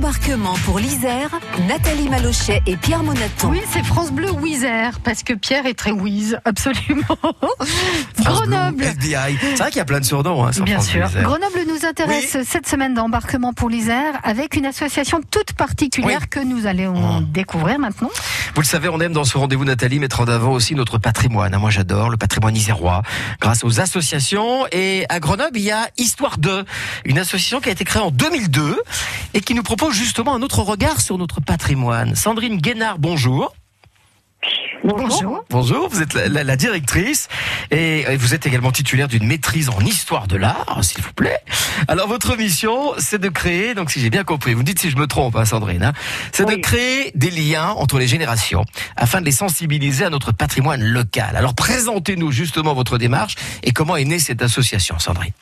Embarquement pour l'Isère, Nathalie Malochet et Pierre Monaton. Oui, c'est France Bleu Wizer, parce que Pierre est très Wiz, absolument. Grenoble. FBI. C'est vrai qu'il y a plein de surnoms. Hein, sur Bien France sûr. Bleu Isère. Grenoble nous intéresse cette semaine d'embarquement pour l'Isère avec une association toute particulière Oui. que nous allons découvrir maintenant. Vous le savez, on aime dans ce rendez-vous, Nathalie, mettre en avant aussi notre patrimoine. Moi, j'adore le patrimoine isérois grâce aux associations. Et à Grenoble, il y a Histoire 2, une association qui a été créée en 2002 et qui nous propose justement un autre regard sur notre patrimoine. Sandrine Guénard, bonjour. Bonjour. Bonjour, vous êtes la, la- la directrice et vous êtes également titulaire d'une maîtrise en histoire de l'art, s'il vous plaît. Alors votre mission, c'est de créer, donc si j'ai bien compris, vous me dites si je me trompe, hein, Sandrine, hein, c'est de créer des liens entre les générations afin de les sensibiliser à notre patrimoine local. Alors présentez-nous justement votre démarche et comment est née cette association, Sandrine.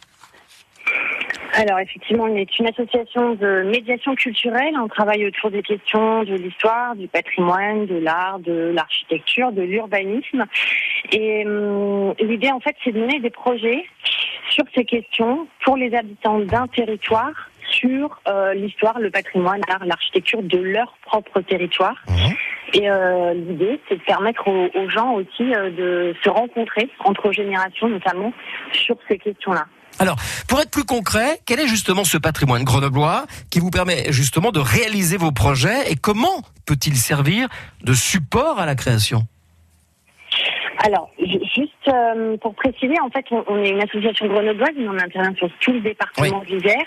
Alors effectivement, on est une association de médiation culturelle. On travaille autour des questions de l'histoire, du patrimoine, de l'art, de l'architecture, de l'urbanisme. Et hum, l'idée, en fait, c'est de mener des projets sur ces questions pour les habitants d'un territoire sur euh, l'histoire, le patrimoine, l'art, l'architecture de leur propre territoire. Et euh, l'idée, c'est de permettre aux, aux gens aussi euh, de se rencontrer entre générations, notamment sur ces questions-là. Alors, pour être plus concret, quel est justement ce patrimoine grenoblois qui vous permet justement de réaliser vos projets et comment peut-il servir de support à la création? Alors, ju- juste euh, pour préciser, en fait, on, est une association grenobloise, mais on intervient sur tout le département d'Isère.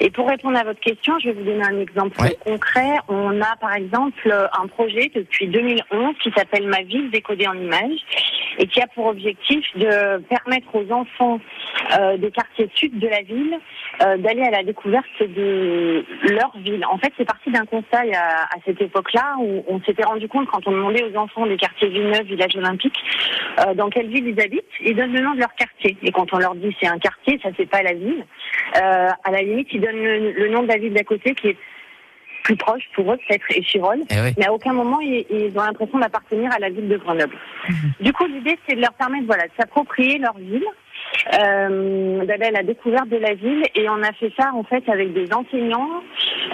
Et pour répondre à votre question, je vais vous donner un exemple Oui. concret. On a par exemple euh, un projet depuis 2011 qui s'appelle Ma ville décodée en images et qui a pour objectif de permettre aux enfants euh, des quartiers sud de la ville euh, d'aller à la découverte de leur ville. En fait, c'est parti d'un constat a- à cette époque-là où on s'était rendu compte quand on demandait aux enfants des quartiers Villeneuve, village olympique, euh, dans quelle ville ils habitent, ils donnent le nom de leur quartier. Et quand on leur dit c'est un quartier, ça c'est pas la ville. Euh, à la limite, ils donnent le, le nom de la ville d'à côté qui est plus proche pour eux, peut-être Échirol. Eh oui. Mais à aucun moment, ils, ils ont l'impression d'appartenir à la ville de Grenoble. Du coup, l'idée, c'est de leur permettre voilà, de s'approprier leur ville, euh, d'aller à la découverte de la ville. Et on a fait ça, en fait, avec des enseignants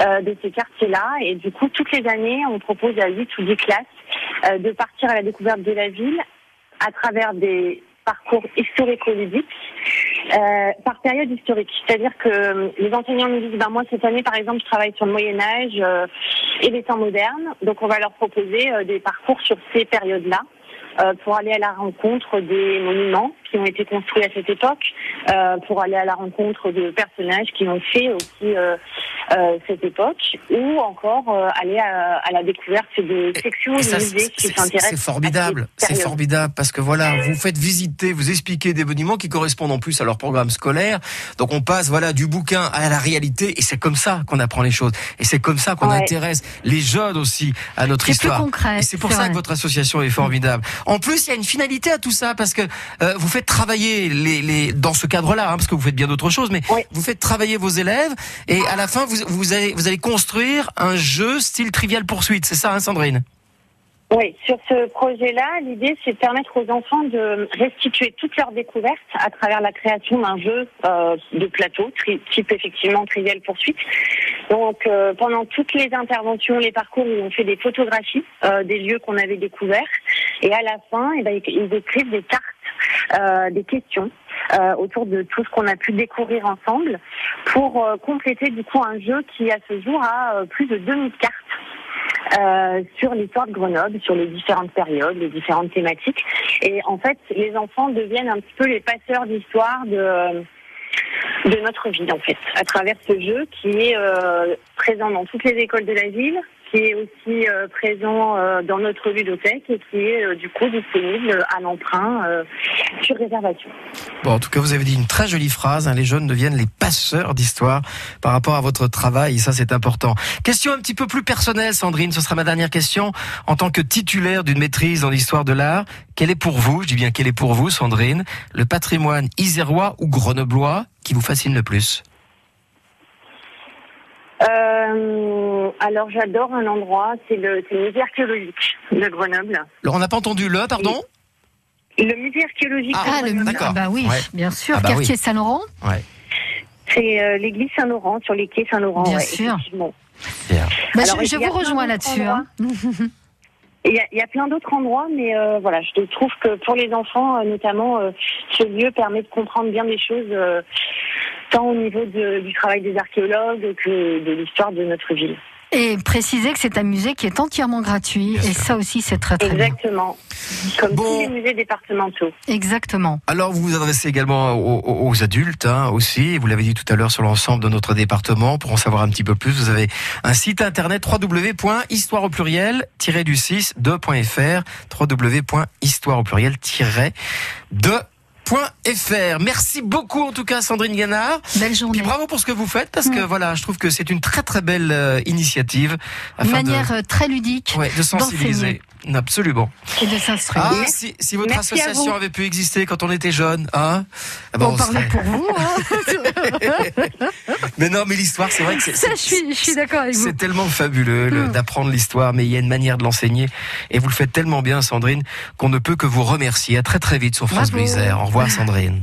euh, de ces quartiers-là. Et du coup, toutes les années, on propose à 8 ou 10 classes euh, de partir à la découverte de la ville à travers des parcours historico-ludiques euh, par période historique. C'est-à-dire que les enseignants nous disent, ben moi cette année par exemple je travaille sur le Moyen Âge et les temps modernes, donc on va leur proposer des parcours sur ces périodes-là pour aller à la rencontre des monuments qui ont été construits à cette époque, euh, pour aller à la rencontre de personnages qui ont fait aussi euh, cette époque, ou encore euh, aller à, à la découverte de sections Et de ça, musées c'est- qui c'est s'intéressent. c'est formidable, c'est formidable parce que voilà, vous faites visiter, vous expliquez des monuments qui correspondent en plus à leur programme scolaire. Donc on passe voilà du bouquin à la réalité et c'est comme ça qu'on apprend les choses et c'est comme ça qu'on Ouais. intéresse les jeunes aussi à notre C'est plus histoire. concret, Et c'est pour ça vrai. que votre association est formidable. En plus, il y a une finalité à tout ça parce que euh, vous faites travailler les, les dans ce cadre-là, hein, parce que vous faites bien d'autres choses, mais Oui. vous faites travailler vos élèves et à la fin vous, vous allez construire un jeu style Trivial Poursuite. C'est ça, hein, Sandrine? Oui, sur ce projet-là, l'idée c'est de permettre aux enfants de restituer toutes leurs découvertes à travers la création d'un jeu euh, de plateau, type effectivement Trivial Poursuite. Donc euh, pendant toutes les interventions, les parcours, où on fait des photographies euh, des lieux qu'on avait découverts, et à la fin, eh ben, ils écrivent des cartes, des questions autour de tout ce qu'on a pu découvrir ensemble, pour euh, compléter du coup un jeu qui à ce jour a euh, plus de 2000 cartes euh, sur l'histoire de Grenoble, sur les différentes périodes, les différentes thématiques. Et en fait, les enfants deviennent un petit peu les passeurs d'histoire de de notre ville, en fait, à travers ce jeu qui est euh, présent dans toutes les écoles de la ville, qui est aussi euh, présent euh, dans notre ludothèque et qui est euh, du coup disponible à l'emprunt sur réservation. Bon, en tout cas, vous avez dit une très jolie phrase. hein, les jeunes deviennent les passeurs d'histoire par rapport à votre travail. Et ça, c'est important. Question un petit peu plus personnelle, Sandrine. Ce sera ma dernière question. En tant que titulaire d'une maîtrise en histoire de l'art, quel est pour vous, je dis bien quel est pour vous, Sandrine, le patrimoine isérois ou grenoblois qui vous fascine le plus? Euh, alors j'adore un endroit, c'est le, musée archéologique de Grenoble. Alors, on n'a pas entendu le, pardon Le musée archéologique Ah, de Ah, le Grenoble, musée. Ah bah oui, Ouais. bien sûr. Ah bah Quartier Saint-Laurent. Ouais. c'est euh, l'église Saint-Laurent, sur les quais Saint-Laurent. Bien ouais, sûr. Bah, Alors, je vous rejoins là-dessus. hein. Il y, a, il y a plein d'autres endroits, mais euh, voilà, je trouve que pour les enfants, euh, notamment, euh, ce lieu permet de comprendre bien des choses, euh, tant au niveau de- du travail des archéologues que de l'histoire de notre ville. Et préciser que c'est un musée qui est entièrement gratuit. Bien et sûr. ça aussi, c'est très très bien. Exactement. Comme Bon. tous les musées départementaux. Exactement. Alors, vous vous adressez également aux, adultes hein, aussi. Vous l'avez dit tout à l'heure sur l'ensemble de notre département. Pour en savoir un petit peu plus, vous avez un site internet www.histoire au pluriel du 6 2.fr www.histoire au pluriel de .fr. Merci beaucoup en tout cas Sandrine Ganard. Belle journée. Puis bravo pour ce que vous faites parce que voilà, je trouve que c'est une très très belle euh, initiative Une afin manière euh, très ludique de, ouais, de sensibiliser. Absolument. et de s'instruire. Ah, si, si votre Merci association avait pu exister quand on était jeune, hein ah ben, on on parlait serait- pour vous. hein. Mais non, mais l'histoire, c'est vrai que c'est- Ça, c'est je suis, je suis d'accord avec vous. c'est tellement fabuleux le- Mm. d'apprendre l'histoire, mais il y a une manière de l'enseigner et vous le faites tellement bien, Sandrine, qu'on ne peut que vous remercier. À très très vite sur France. Bleu Isère. Au revoir, Sandrine.